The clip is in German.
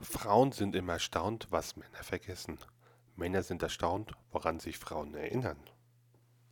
Frauen sind immer erstaunt, was Männer vergessen. Männer sind erstaunt, woran sich Frauen erinnern.